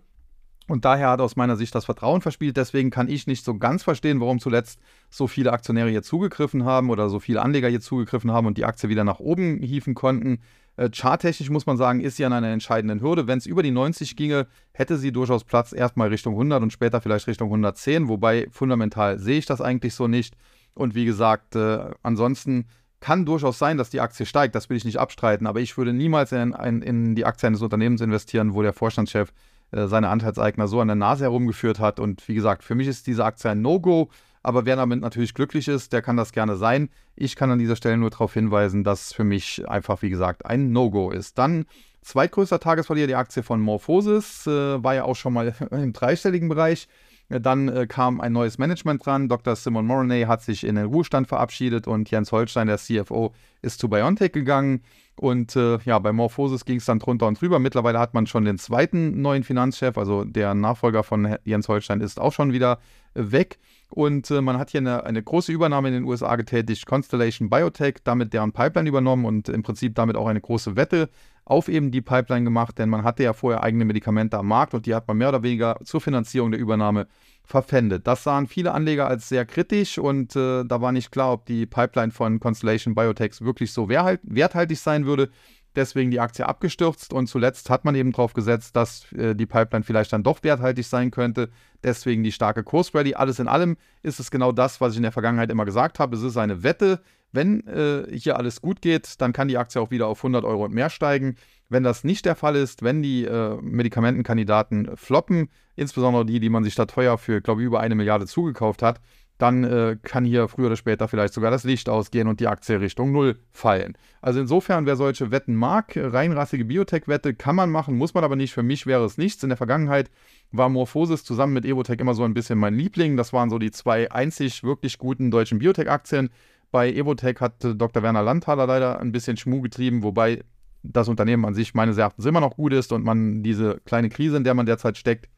Und daher hat aus meiner Sicht das Vertrauen verspielt. Deswegen kann ich nicht so ganz verstehen, warum zuletzt so viele Aktionäre hier zugegriffen haben oder so viele Anleger hier zugegriffen haben und die Aktie wieder nach oben hieven konnten. Äh, charttechnisch muss man sagen, ist sie an einer entscheidenden Hürde. Wenn es über die 90 ginge, hätte sie durchaus Platz erstmal Richtung 100 und später vielleicht Richtung 110. Wobei fundamental sehe ich das eigentlich so nicht. Und wie gesagt, äh, ansonsten kann durchaus sein, dass die Aktie steigt. Das will ich nicht abstreiten. Aber ich würde niemals in, in, in die Aktie eines Unternehmens investieren, wo der Vorstandschef äh, seine Anteilseigner so an der Nase herumgeführt hat. Und wie gesagt, für mich ist diese Aktie ein No-Go. Aber wer damit natürlich glücklich ist, der kann das gerne sein. Ich kann an dieser Stelle nur darauf hinweisen, dass für mich einfach, wie gesagt, ein No-Go ist. Dann zweitgrößter Tagesverlierer, die Aktie von Morphosis, äh, war ja auch schon mal im dreistelligen Bereich. Äh, dann äh, kam ein neues Management dran. Dr. Simon Moroney hat sich in den Ruhestand verabschiedet und Jens Holstein, der CFO, ist zu BioNTech gegangen. Und äh, ja, bei Morphosis ging es dann drunter und drüber. Mittlerweile hat man schon den zweiten neuen Finanzchef, also der Nachfolger von Jens Holstein ist auch schon wieder äh, weg. Und äh, man hat hier eine, eine, große Übernahme in den USA getätigt, Constellation Biotech, damit deren Pipeline übernommen und im Prinzip damit auch eine große Wette auf eben die Pipeline gemacht, denn man hatte ja vorher eigene Medikamente am Markt und die hat man mehr oder weniger zur Finanzierung der Übernahme verpfändet. Das sahen viele Anleger als sehr kritisch und äh, da war nicht klar, ob die Pipeline von Constellation Biotech wirklich so werthaltig sein würde. Deswegen die Aktie abgestürzt und zuletzt hat man eben darauf gesetzt, dass äh, die Pipeline vielleicht dann doch werthaltig sein könnte. Deswegen die starke Kursrally. Alles in allem ist es genau das, was ich in der Vergangenheit immer gesagt habe. Es ist eine Wette. Wenn äh, hier alles gut geht, dann kann die Aktie auch wieder auf 100 Euro und mehr steigen. Wenn das nicht der Fall ist, wenn die äh, Medikamentenkandidaten floppen, insbesondere die, die man sich da teuer für, glaube ich, über eine Milliarde zugekauft hat, dann äh, kann hier früher oder später vielleicht sogar das Licht ausgehen und die Aktie Richtung Null fallen. Also insofern, wer solche Wetten mag, reinrassige Biotech-Wette kann man machen, muss man aber nicht. Für mich wäre es nichts. In der Vergangenheit war Morphosis zusammen mit Evotech immer so ein bisschen mein Liebling. Das waren so die zwei einzig wirklich guten deutschen Biotech-Aktien. Bei Evotech hat äh, Dr. Werner Landthaler leider ein bisschen Schmuh getrieben, wobei das Unternehmen an sich meines Erachtens immer noch gut ist und man diese kleine Krise, in der man derzeit steckt,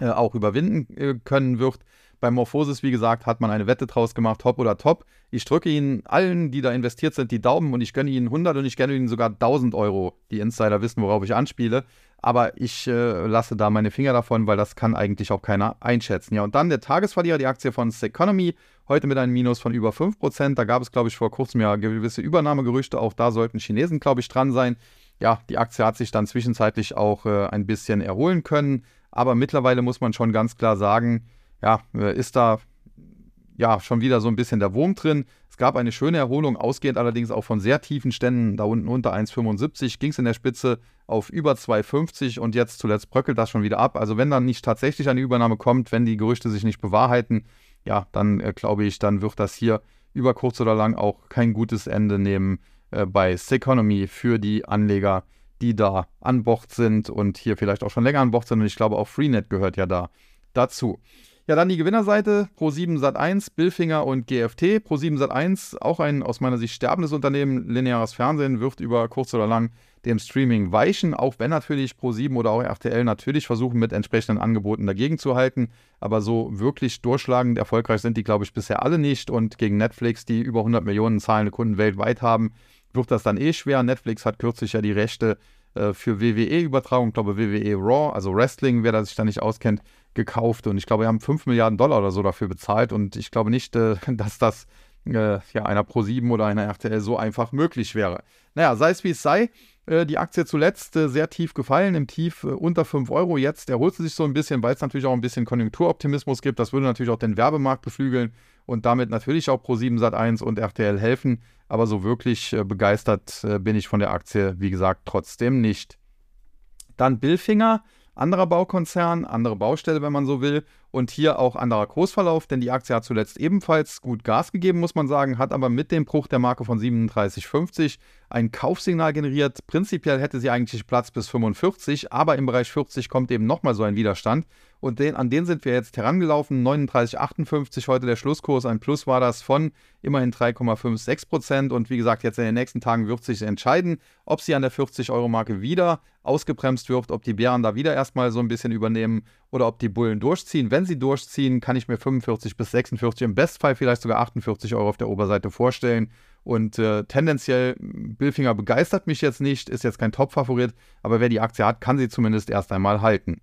äh, auch überwinden äh, können wird. Bei Morphosis, wie gesagt, hat man eine Wette draus gemacht, top oder top. Ich drücke Ihnen allen, die da investiert sind, die Daumen und ich gönne Ihnen 100 und ich gönne Ihnen sogar 1000 Euro. Die Insider wissen, worauf ich anspiele. Aber ich äh, lasse da meine Finger davon, weil das kann eigentlich auch keiner einschätzen. Ja, und dann der Tagesverlierer, die Aktie von Seconomy, heute mit einem Minus von über 5%. Da gab es, glaube ich, vor kurzem ja gewisse Übernahmegerüchte. Auch da sollten Chinesen, glaube ich, dran sein. Ja, die Aktie hat sich dann zwischenzeitlich auch äh, ein bisschen erholen können. Aber mittlerweile muss man schon ganz klar sagen, ja, äh, ist da ja schon wieder so ein bisschen der Wurm drin. Es gab eine schöne Erholung, ausgehend allerdings auch von sehr tiefen Ständen, da unten unter 1,75 ging es in der Spitze auf über 2,50 und jetzt zuletzt bröckelt das schon wieder ab. Also wenn dann nicht tatsächlich eine Übernahme kommt, wenn die Gerüchte sich nicht bewahrheiten, ja, dann äh, glaube ich, dann wird das hier über kurz oder lang auch kein gutes Ende nehmen äh, bei Seconomy für die Anleger, die da an Bord sind und hier vielleicht auch schon länger an Bord sind. Und ich glaube, auch Freenet gehört ja da dazu. Ja, dann die Gewinnerseite, Pro7 Sat1, Billfinger und GFT. Pro7 Sat1, auch ein aus meiner Sicht sterbendes Unternehmen. Lineares Fernsehen wird über kurz oder lang dem Streaming weichen, auch wenn natürlich Pro7 oder auch RTL natürlich versuchen, mit entsprechenden Angeboten dagegen zu halten. Aber so wirklich durchschlagend erfolgreich sind die, glaube ich, bisher alle nicht. Und gegen Netflix, die über 100 Millionen zahlende Kunden weltweit haben, wird das dann eh schwer. Netflix hat kürzlich ja die Rechte äh, für WWE-Übertragung, glaube WWE Raw, also Wrestling, wer da sich da nicht auskennt, gekauft und ich glaube, wir haben 5 Milliarden Dollar oder so dafür bezahlt und ich glaube nicht, äh, dass das äh, ja, einer Pro7 oder einer RTL so einfach möglich wäre. Naja, sei es wie es sei, äh, die Aktie zuletzt sehr tief gefallen, im Tief unter 5 Euro. Jetzt erholt sie sich so ein bisschen, weil es natürlich auch ein bisschen Konjunkturoptimismus gibt. Das würde natürlich auch den Werbemarkt beflügeln und damit natürlich auch Pro7 Sat1 und RTL helfen. Aber so wirklich begeistert bin ich von der Aktie, wie gesagt, trotzdem nicht. Dann Billfinger anderer Baukonzern, andere Baustelle, wenn man so will. Und hier auch anderer Kursverlauf, denn die Aktie hat zuletzt ebenfalls gut Gas gegeben, muss man sagen, hat aber mit dem Bruch der Marke von 37,50 ein Kaufsignal generiert. Prinzipiell hätte sie eigentlich Platz bis 45, aber im Bereich 40 kommt eben nochmal so ein Widerstand. Und den, an den sind wir jetzt herangelaufen. 39,58 heute der Schlusskurs. Ein Plus war das von immerhin 3,56 Prozent. Und wie gesagt, jetzt in den nächsten Tagen wird sich entscheiden, ob sie an der 40-Euro-Marke wieder ausgebremst wird, ob die Bären da wieder erstmal so ein bisschen übernehmen oder ob die Bullen durchziehen. Wenn sie durchziehen, kann ich mir 45 bis 46, im Bestfall vielleicht sogar 48 Euro auf der Oberseite vorstellen. Und äh, tendenziell, Billfinger begeistert mich jetzt nicht, ist jetzt kein Top-Favorit, aber wer die Aktie hat, kann sie zumindest erst einmal halten.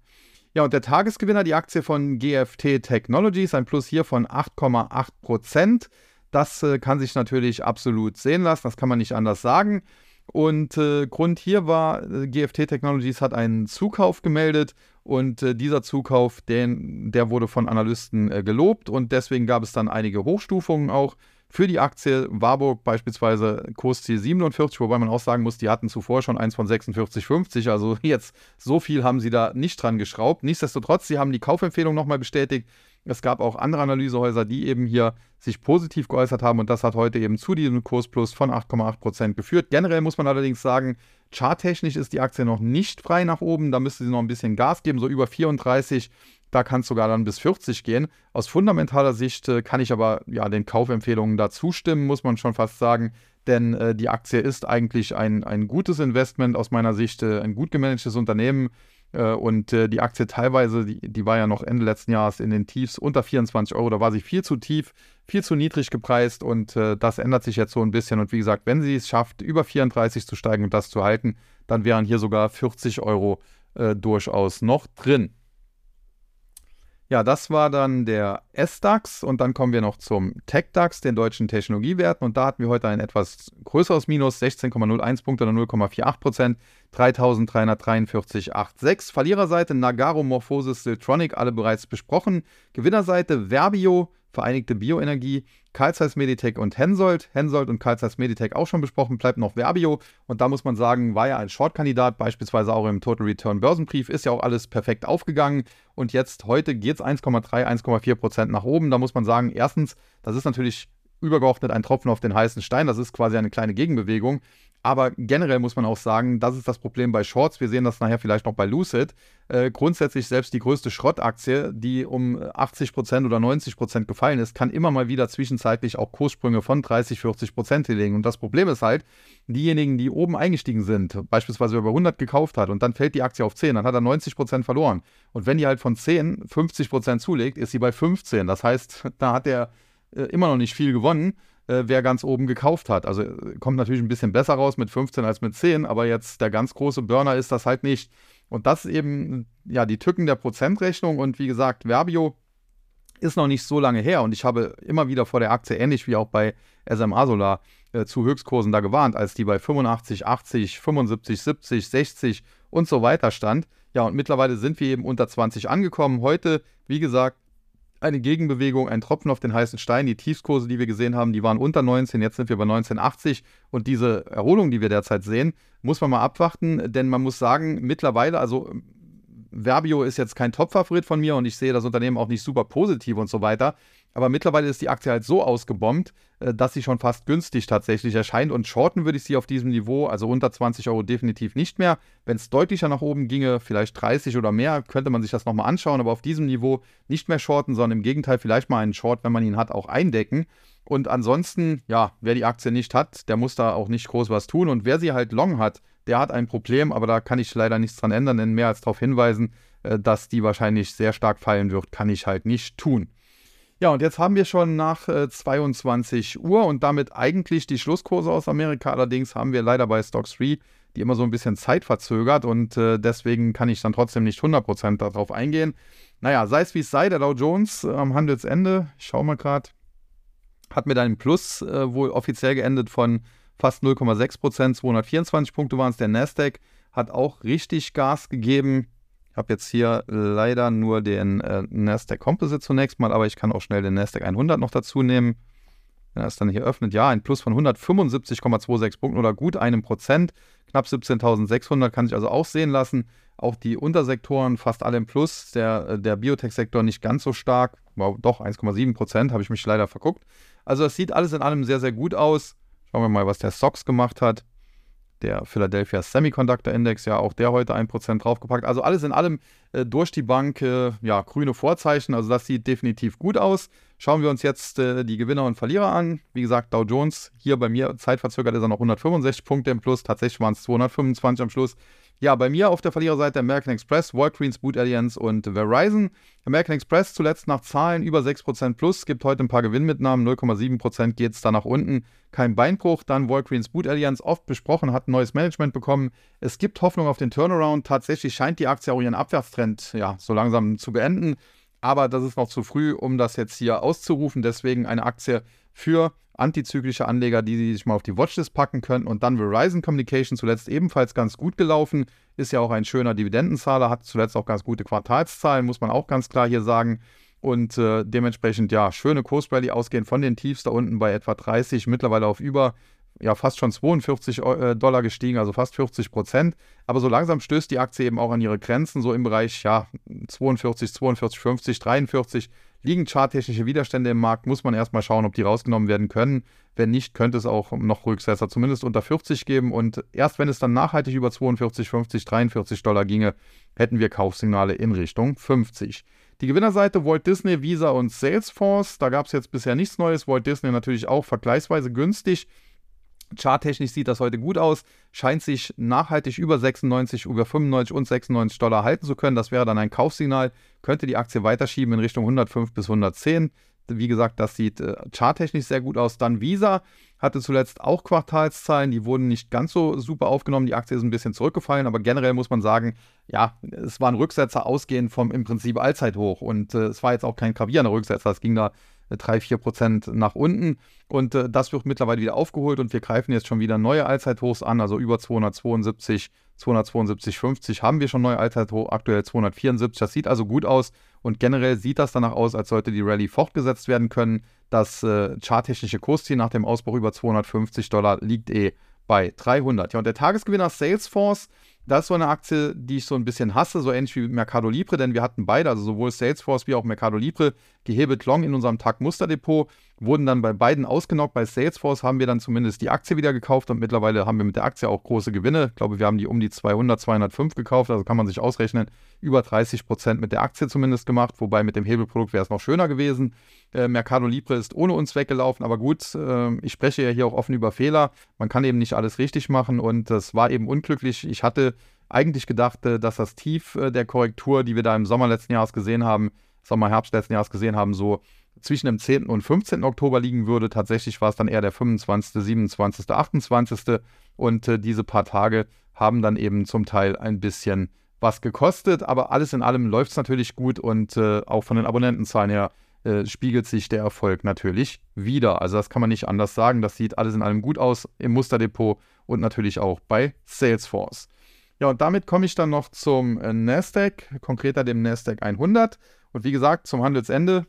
Ja, und der Tagesgewinner, die Aktie von GFT Technologies, ein Plus hier von 8,8 Prozent. Das äh, kann sich natürlich absolut sehen lassen, das kann man nicht anders sagen. Und äh, Grund hier war, äh, GFT Technologies hat einen Zukauf gemeldet und äh, dieser Zukauf, den, der wurde von Analysten äh, gelobt und deswegen gab es dann einige Hochstufungen auch für die Aktie Warburg beispielsweise Kursziel 47, wobei man auch sagen muss, die hatten zuvor schon eins von 46,50. Also jetzt so viel haben sie da nicht dran geschraubt. Nichtsdestotrotz, sie haben die Kaufempfehlung nochmal bestätigt. Es gab auch andere Analysehäuser, die eben hier sich positiv geäußert haben und das hat heute eben zu diesem Kursplus von 8,8% geführt. Generell muss man allerdings sagen, charttechnisch ist die Aktie noch nicht frei nach oben. Da müsste sie noch ein bisschen Gas geben, so über 34 da kann es sogar dann bis 40 gehen. Aus fundamentaler Sicht äh, kann ich aber ja den Kaufempfehlungen da zustimmen, muss man schon fast sagen. Denn äh, die Aktie ist eigentlich ein, ein gutes Investment aus meiner Sicht, äh, ein gut gemanagtes Unternehmen. Äh, und äh, die Aktie teilweise, die, die war ja noch Ende letzten Jahres in den Tiefs unter 24 Euro. Da war sie viel zu tief, viel zu niedrig gepreist. Und äh, das ändert sich jetzt so ein bisschen. Und wie gesagt, wenn sie es schafft, über 34 zu steigen und das zu halten, dann wären hier sogar 40 Euro durchaus noch drin. Ja, das war dann der S-DAX und dann kommen wir noch zum Tech-DAX, den deutschen Technologiewerten. Und da hatten wir heute ein etwas größeres Minus, 16,01 Punkte oder 0,48 Prozent, 3.343,86. Verliererseite Nagaro, Morphosis, Siltronic, alle bereits besprochen. Gewinnerseite Verbio, Vereinigte Bioenergie, Carl Zeiss Meditech und Hensoldt. Hensoldt und Carl Zeiss Meditech auch schon besprochen, bleibt noch Verbio. Und da muss man sagen, war ja ein Short-Kandidat, beispielsweise auch im Total Return Börsenbrief, ist ja auch alles perfekt aufgegangen. Und jetzt heute geht es 1,3, 1,4 Prozent nach oben. Da muss man sagen, erstens, das ist natürlich übergeordnet ein Tropfen auf den heißen Stein. Das ist quasi eine kleine Gegenbewegung. Aber generell muss man auch sagen, das ist das Problem bei Shorts. Wir sehen das nachher vielleicht noch bei Lucid. Äh, grundsätzlich selbst die größte Schrottaktie, die um 80% oder 90% gefallen ist, kann immer mal wieder zwischenzeitlich auch Kurssprünge von 30, 40% hinlegen. Und das Problem ist halt, diejenigen, die oben eingestiegen sind, beispielsweise über 100 gekauft hat und dann fällt die Aktie auf 10, dann hat er 90% verloren. Und wenn die halt von 10 50% zulegt, ist sie bei 15. Das heißt, da hat er äh, immer noch nicht viel gewonnen äh, wer ganz oben gekauft hat. Also kommt natürlich ein bisschen besser raus mit 15 als mit 10, aber jetzt der ganz große Burner ist das halt nicht. Und das ist eben ja die Tücken der Prozentrechnung. Und wie gesagt, Verbio ist noch nicht so lange her und ich habe immer wieder vor der Aktie, ähnlich wie auch bei SMA Solar, äh, zu Höchstkursen da gewarnt, als die bei 85, 80, 75, 70, 60 und so weiter stand. Ja, und mittlerweile sind wir eben unter 20 angekommen. Heute, wie gesagt, eine Gegenbewegung, ein Tropfen auf den heißen Stein. Die Tiefskurse, die wir gesehen haben, die waren unter 19, jetzt sind wir bei 1980 und diese Erholung, die wir derzeit sehen, muss man mal abwarten, denn man muss sagen, mittlerweile, also Verbio ist jetzt kein Top-Favorit von mir und ich sehe das Unternehmen auch nicht super positiv und so weiter. Aber mittlerweile ist die Aktie halt so ausgebombt, äh, dass sie schon fast günstig tatsächlich erscheint. Und shorten würde ich sie auf diesem Niveau, also unter 20 Euro definitiv nicht mehr. Wenn es deutlicher nach oben ginge, vielleicht 30 oder mehr, könnte man sich das nochmal anschauen. Aber auf diesem Niveau nicht mehr shorten, sondern im Gegenteil vielleicht mal einen Short, wenn man ihn hat, auch eindecken. Und ansonsten, ja, wer die Aktie nicht hat, der muss da auch nicht groß was tun. Und wer sie halt long hat, der hat ein Problem, aber da kann ich leider nichts dran ändern, denn mehr als darauf hinweisen, äh, dass die wahrscheinlich sehr stark fallen wird, kann ich halt nicht tun. Ja, und jetzt haben wir schon nach äh, 22 Uhr und damit eigentlich die Schlusskurse aus Amerika. Allerdings haben wir leider bei Stock 3 die immer so ein bisschen zeitverzögert und äh, deswegen kann ich dann trotzdem nicht 100% darauf eingehen. Naja, sei es wie es sei, der Dow Jones äh, am Handelsende, ich schaue mal gerade, hat mit einem Plus äh, wohl offiziell geendet von fast 0,6 Prozent, 224 Punkte waren es. Der Nasdaq hat auch richtig Gas gegeben. Ich habe jetzt hier leider nur den äh, Nasdaq Composite zunächst mal, aber ich kann auch schnell den Nasdaq 100 noch dazu nehmen. Wenn er es dann hier öffnet, ja, ein Plus von 175,26 Punkten oder gut einem Prozent. Knapp 17.600 kann sich also auch sehen lassen. Auch die Untersektoren fast alle im Plus. Der, äh, der Biotech-Sektor nicht ganz so stark. Wow, doch 1,7 Prozent, habe ich mich leider verguckt. Also es sieht alles in allem sehr, sehr gut aus. Schauen wir mal, was der SOX gemacht hat. Der Philadelphia Semiconductor Index, ja, auch der heute 1% draufgepackt. Also alles in allem äh, durch die Bank, äh, ja, grüne Vorzeichen. Also das sieht definitiv gut aus. Schauen wir uns jetzt äh, die Gewinner und Verlierer an. Wie gesagt, Dow Jones, hier bei mir zeitverzögert ist er noch 165 Punkte im Plus. Tatsächlich waren es 225 am Schluss. Ja, bei mir auf der Verliererseite American Express, Walgreens, Boot Alliance und Verizon. American Express zuletzt nach Zahlen über 6% plus, gibt heute ein paar Gewinnmitnahmen, 0,7% geht es da nach unten. Kein Beinbruch. Dann Walgreens Boot Alliance, oft besprochen, hat ein neues Management bekommen. Es gibt Hoffnung auf den Turnaround. Tatsächlich scheint die Aktie auch ihren Abwärtstrend ja, so langsam zu beenden. Aber das ist noch zu früh, um das jetzt hier auszurufen. Deswegen eine Aktie für antizyklische Anleger, die sich mal auf die Watchlist packen könnten. Und dann Verizon Communication zuletzt ebenfalls ganz gut gelaufen. Ist ja auch ein schöner Dividendenzahler, hat zuletzt auch ganz gute Quartalszahlen, muss man auch ganz klar hier sagen. Und äh, dementsprechend, ja, schöne Kursrally ausgehend von den Tiefs da unten bei etwa 30, mittlerweile auf über ja fast schon 42 äh, Dollar gestiegen, also fast 40 Prozent. Aber so langsam stößt die Aktie eben auch an ihre Grenzen, so im Bereich ja 42, 42, 50, 43 liegen charttechnische Widerstände im Markt, muss man erstmal schauen, ob die rausgenommen werden können. Wenn nicht, könnte es auch noch Rücksetzer zumindest unter 40 geben. Und erst wenn es dann nachhaltig über 42, 50, 43 Dollar ginge, hätten wir Kaufsignale in Richtung 50. Die Gewinnerseite Walt Disney, Visa und Salesforce. Da gab es jetzt bisher nichts Neues. Walt Disney natürlich auch vergleichsweise günstig. Charttechnisch sieht das heute gut aus, scheint sich nachhaltig über 96, über 95 und 96 Dollar halten zu können. Das wäre dann ein Kaufsignal, könnte die Aktie weiterschieben in Richtung 105 bis 110. Wie gesagt, das sieht äh, charttechnisch sehr gut aus. Dann Visa hatte zuletzt auch Quartalszahlen, die wurden nicht ganz so super aufgenommen. Die Aktie ist ein bisschen zurückgefallen, aber generell muss man sagen, ja, es waren Rücksetzer ausgehend vom im Prinzip Allzeithoch und äh, es war jetzt auch kein gravierender Rücksetzer. Es ging da 3, 4 Prozent nach unten. Und äh, das wird mittlerweile wieder aufgeholt und wir greifen jetzt schon wieder neue Allzeithochs an, also über 272, 272,50 haben wir schon neue Allzeithoch, aktuell 274. Das sieht also gut aus und generell sieht das danach aus, als sollte die Rallye fortgesetzt werden können. Das äh, charttechnische Kursziel nach dem Ausbruch über 250 Dollar liegt eh bei 300. Ja, und der Tagesgewinner Salesforce das ist so eine Aktie, die ich so ein bisschen hasse, so ähnlich wie Mercado Libre, denn wir hatten beide, also sowohl Salesforce wie auch Mercado Libre, gehebelt long in unserem Tag-Musterdepot, wurden dann bei beiden ausgenockt. Bei Salesforce haben wir dann zumindest die Aktie wieder gekauft und mittlerweile haben wir mit der Aktie auch große Gewinne. Ich glaube, wir haben die um die 200, 205 gekauft, also kann man sich ausrechnen, über 30 Prozent mit der Aktie zumindest gemacht, wobei mit dem Hebelprodukt wäre es noch schöner gewesen. Äh, Mercado Libre ist ohne uns weggelaufen, aber gut, äh, ich spreche ja hier auch offen über Fehler. Man kann eben nicht alles richtig machen und das war eben unglücklich. Ich hatte eigentlich gedacht, äh, dass das Tief äh, der Korrektur, die wir da im Sommer letzten Jahres gesehen haben, Sommer, Herbst letzten Jahres gesehen haben, so zwischen dem 10. und 15. Oktober liegen würde. Tatsächlich war es dann eher der 25., 27., 28. Und äh, diese paar Tage haben dann eben zum Teil ein bisschen was gekostet, aber alles in allem läuft es natürlich gut und äh, auch von den Abonnentenzahlen her äh, spiegelt sich der Erfolg natürlich wieder. Also das kann man nicht anders sagen. Das sieht alles in allem gut aus im Musterdepot und natürlich auch bei Salesforce. Ja, und damit komme ich dann noch zum äh, Nasdaq, konkreter dem Nasdaq 100. Und wie gesagt, zum Handelsende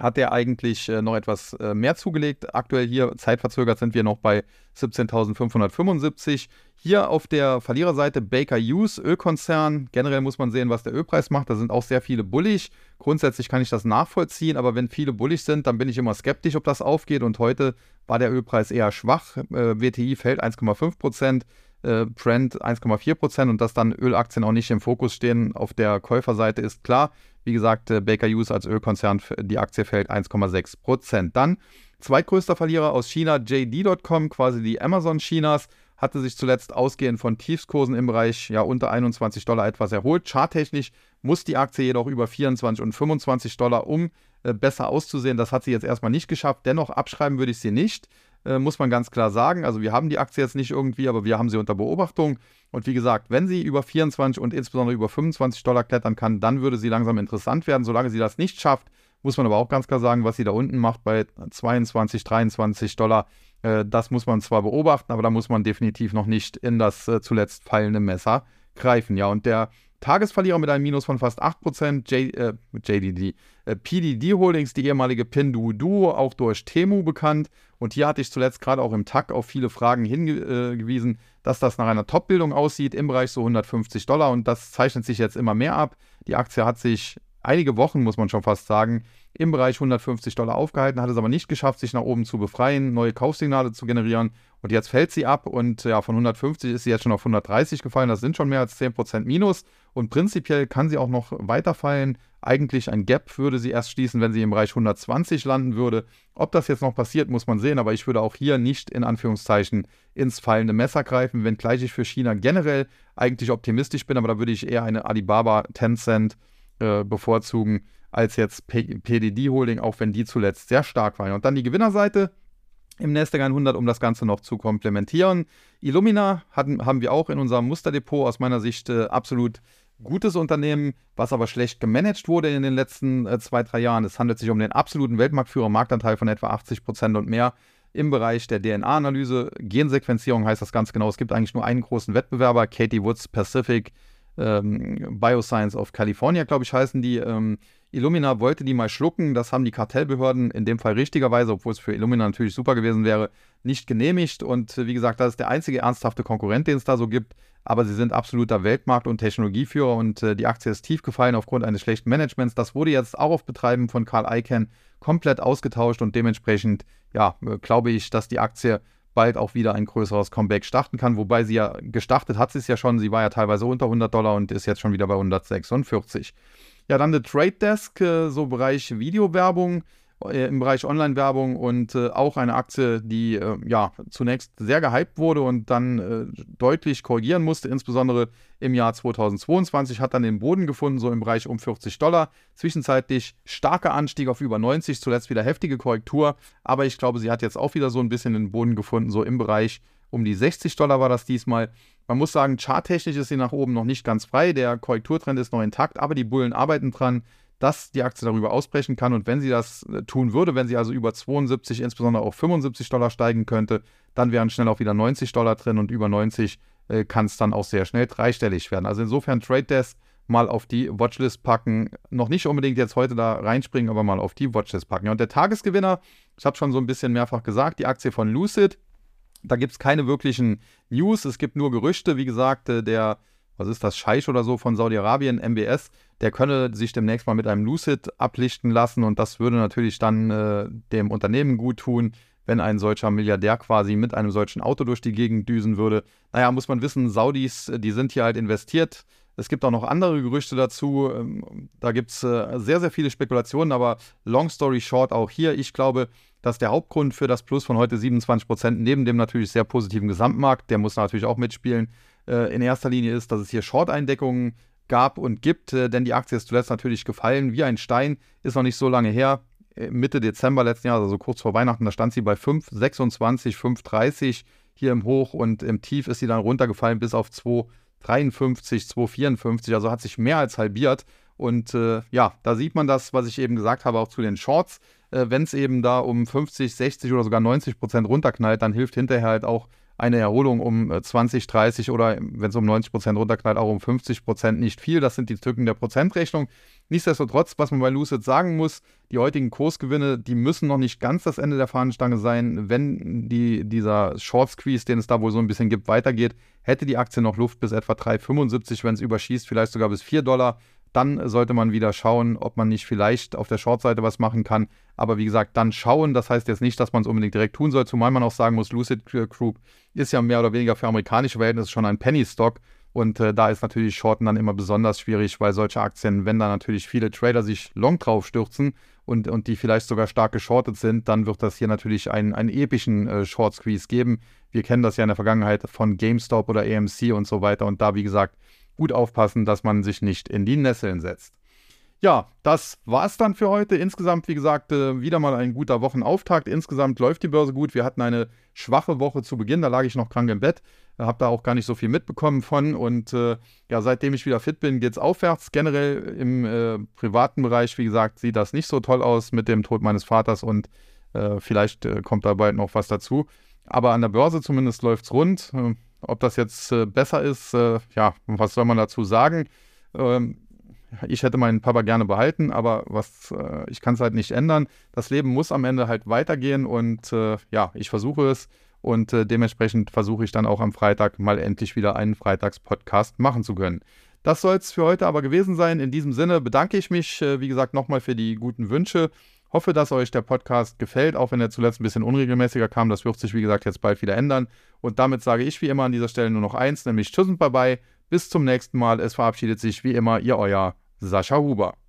hat er eigentlich äh, noch etwas äh, mehr zugelegt. Aktuell hier zeitverzögert sind wir noch bei 17.575. Hier auf der Verliererseite Baker Hughes, Ölkonzern. Generell muss man sehen, was der Ölpreis macht. Da sind auch sehr viele bullig. Grundsätzlich kann ich das nachvollziehen, aber wenn viele bullig sind, dann bin ich immer skeptisch, ob das aufgeht. Und heute war der Ölpreis eher schwach. Äh, WTI fällt 1,5 Prozent. Brent 1,4 Prozent und dass dann Ölaktien auch nicht im Fokus stehen auf der Käuferseite ist klar. Wie gesagt, äh, Baker Hughes als Ölkonzern, die Aktie fällt 1,6 Prozent. Dann zweitgrößter Verlierer aus China, JD.com, quasi die Amazon Chinas, hatte sich zuletzt ausgehend von Tiefskursen im Bereich ja, unter 21 Dollar etwas erholt. Charttechnisch muss die Aktie jedoch über 24 und 25 Dollar, um äh, besser auszusehen. Das hat sie jetzt erstmal nicht geschafft. Dennoch abschreiben würde ich sie nicht äh, muss man ganz klar sagen. Also wir haben die Aktie jetzt nicht irgendwie, aber wir haben sie unter Beobachtung. Und wie gesagt, wenn sie über 24 und insbesondere über 25 Dollar klettern kann, dann würde sie langsam interessant werden. Solange sie das nicht schafft, muss man aber auch ganz klar sagen, was sie da unten macht bei 22, 23 Dollar. Äh, das muss man zwar beobachten, aber da muss man definitiv noch nicht in das äh, zuletzt fallende Messer greifen. Ja, und der Tagesverlierer mit einem Minus von fast 8%, J, äh, JDD, äh, PDD Holdings, die ehemalige Pinduoduo, auch durch Temu bekannt. Und hier hatte ich zuletzt gerade auch im TAC auf viele Fragen hingewiesen, dass das nach einer Top-Bildung aussieht im Bereich so 150 Dollar und das zeichnet sich jetzt immer mehr ab. Die Aktie hat sich einige Wochen, muss man schon fast sagen, im Bereich 150 Dollar aufgehalten, hat es aber nicht geschafft, sich nach oben zu befreien, neue Kaufsignale zu generieren. Und jetzt fällt sie ab und ja, von 150 ist sie jetzt schon auf 130 gefallen. Das sind schon mehr als 10% Minus. Und prinzipiell kann sie auch noch weiterfallen. Eigentlich ein Gap würde sie erst schließen, wenn sie im Bereich 120 landen würde. Ob das jetzt noch passiert, muss man sehen. Aber ich würde auch hier nicht in Anführungszeichen ins fallende Messer greifen, wenngleich ich für China generell eigentlich optimistisch bin. Aber da würde ich eher eine Alibaba, Tencent, äh, bevorzugen als jetzt PDD Holding, auch wenn die zuletzt sehr stark waren. Und dann die Gewinnerseite im Nasdaq 100, um das Ganze noch zu komplementieren. Illumina hatten, haben wir auch in unserem Musterdepot aus meiner Sicht äh, absolut gutes Unternehmen, was aber schlecht gemanagt wurde in den letzten äh, zwei, drei Jahren. Es handelt sich um den absoluten Weltmarktführer, Marktanteil von etwa 80 Prozent und mehr im Bereich der DNA-Analyse. Gensequenzierung heißt das ganz genau. Es gibt eigentlich nur einen großen Wettbewerber, Katie Woods Pacific ähm, Bioscience of California, glaube ich, heißen die. Ähm, Illumina wollte die mal schlucken. Das haben die Kartellbehörden in dem Fall richtigerweise, obwohl es für Illumina natürlich super gewesen wäre, nicht genehmigt. Und äh, wie gesagt, das ist der einzige ernsthafte Konkurrent, den es da so gibt. Aber sie sind absoluter Weltmarkt- und Technologieführer und äh, die Aktie ist tief gefallen aufgrund eines schlechten Managements. Das wurde jetzt auch auf Betreiben von Karl Icahn komplett ausgetauscht und dementsprechend, ja, äh, glaube ich, dass die Aktie bald auch wieder ein größeres Comeback starten kann. Wobei sie ja gestartet hat, sie es ja schon. Sie war ja teilweise unter 100 Dollar und ist jetzt schon wieder bei 146. Ja, dann der Trade Desk, äh, so Bereich Videowerbung im Bereich Online-Werbung und äh, auch eine Aktie, die äh, ja zunächst sehr gehypt wurde und dann äh, deutlich korrigieren musste, insbesondere im Jahr 2022, hat dann den Boden gefunden, so im Bereich um 40 Dollar. Zwischenzeitlich starker Anstieg auf über 90, zuletzt wieder heftige Korrektur, aber ich glaube, sie hat jetzt auch wieder so ein bisschen den Boden gefunden, so im Bereich um die 60 Dollar war das diesmal. Man muss sagen, charttechnisch ist sie nach oben noch nicht ganz frei. Der Korrekturtrend ist noch intakt, aber die Bullen arbeiten dran dass die Aktie darüber ausbrechen kann. Und wenn sie das äh, tun würde, wenn sie also über 72, insbesondere auf 75 Dollar steigen könnte, dann wären schnell auch wieder 90 Dollar drin und über 90 äh, kann es dann auch sehr schnell dreistellig werden. Also insofern Trade Desk mal auf die Watchlist packen. Noch nicht unbedingt jetzt heute da reinspringen, aber mal auf die Watchlist packen. Ja, und der Tagesgewinner, ich habe schon so ein bisschen mehrfach gesagt, die Aktie von Lucid. Da gibt es keine wirklichen News, es gibt nur Gerüchte. Wie gesagt, äh, der was ist das, Scheich oder so von Saudi-Arabien, MBS, der könne sich demnächst mal mit einem Lucid ablichten lassen und das würde natürlich dann äh, dem Unternehmen gut tun, wenn ein solcher Milliardär quasi mit einem solchen Auto durch die Gegend düsen würde. Naja, muss man wissen, Saudis, äh, die sind hier halt investiert. Es gibt auch noch andere Gerüchte dazu. Ähm, da gibt es äh, sehr, sehr viele Spekulationen, aber long story short auch hier. Ich glaube, dass der Hauptgrund für das Plus von heute 27 Prozent neben dem natürlich sehr positiven Gesamtmarkt, der muss natürlich auch mitspielen, äh, in erster Linie ist, dass es hier Short-Eindeckungen gab und gibt, äh, denn die Aktie ist zuletzt natürlich gefallen wie ein Stein, ist noch nicht so lange her. Äh, Mitte Dezember letzten Jahres, also kurz vor Weihnachten, da stand sie bei 5,26, 5,30 hier im Hoch und im Tief ist sie dann runtergefallen bis auf 2 2,53, 2,54, also hat sich mehr als halbiert. Und äh, ja, da sieht man das, was ich eben gesagt habe, auch zu den Shorts. Äh, Wenn es eben da um 50, 60 oder sogar 90 Prozent runterknallt, dann hilft hinterher halt auch eine Erholung um 20, äh, 30 oder wenn es um 90 Prozent runterknallt, auch um 50 Prozent nicht viel. Das sind die Tücken der Prozentrechnung. Nichtsdestotrotz, was man bei Lucid sagen muss, die heutigen Kursgewinne, die müssen noch nicht ganz das Ende der Fahnenstange sein. Wenn die, dieser Short Squeeze, den es da wohl so ein bisschen gibt, weitergeht, hätte die Aktie noch Luft bis etwa 3,75, wenn es überschießt, vielleicht sogar bis 4 Dollar dann sollte man wieder schauen, ob man nicht vielleicht auf der Short-Seite was machen kann. Aber wie gesagt, dann schauen, das heißt jetzt nicht, dass man es unbedingt direkt tun soll, zumal man auch sagen muss, Lucid Group ist ja mehr oder weniger für amerikanische Verhältnisse schon ein Penny-Stock. Und äh, da ist natürlich Shorten dann immer besonders schwierig, weil solche Aktien, wenn da natürlich viele Trader sich long drauf stürzen und, und die vielleicht sogar stark geschortet sind, dann wird das hier natürlich einen, einen epischen äh, Short Squeeze geben. Wir kennen das ja in der Vergangenheit von GameStop oder AMC und so weiter. Und da, wie gesagt, gut aufpassen, dass man sich nicht in die Nesseln setzt. Ja, das war es dann für heute. Insgesamt, wie gesagt, äh, wieder mal ein guter Wochenauftakt. Insgesamt läuft die Börse gut. Wir hatten eine schwache Woche zu Beginn, da lag ich noch krank im Bett, habe da auch gar nicht so viel mitbekommen von. Und äh, ja, seitdem ich wieder fit bin, geht es aufwärts. Generell im äh, privaten Bereich, wie gesagt, sieht das nicht so toll aus mit dem Tod meines Vaters und äh, vielleicht äh, kommt da bald noch was dazu. Aber an der Börse zumindest läuft es rund. Ob das jetzt äh, besser ist, äh, ja, was soll man dazu sagen? Ähm, ich hätte meinen Papa gerne behalten, aber was, äh, ich kann es halt nicht ändern. Das Leben muss am Ende halt weitergehen und äh, ja, ich versuche es und äh, dementsprechend versuche ich dann auch am Freitag mal endlich wieder einen Freitagspodcast machen zu können. Das soll es für heute aber gewesen sein. In diesem Sinne bedanke ich mich, äh, wie gesagt, nochmal für die guten Wünsche Hoffe, dass euch der Podcast gefällt, auch wenn er zuletzt ein bisschen unregelmäßiger kam. Das wird sich, wie gesagt, jetzt bald wieder ändern. Und damit sage ich wie immer an dieser Stelle nur noch eins, nämlich Tschüss und Bye-bye. Bis zum nächsten Mal. Es verabschiedet sich wie immer Ihr euer Sascha Huber.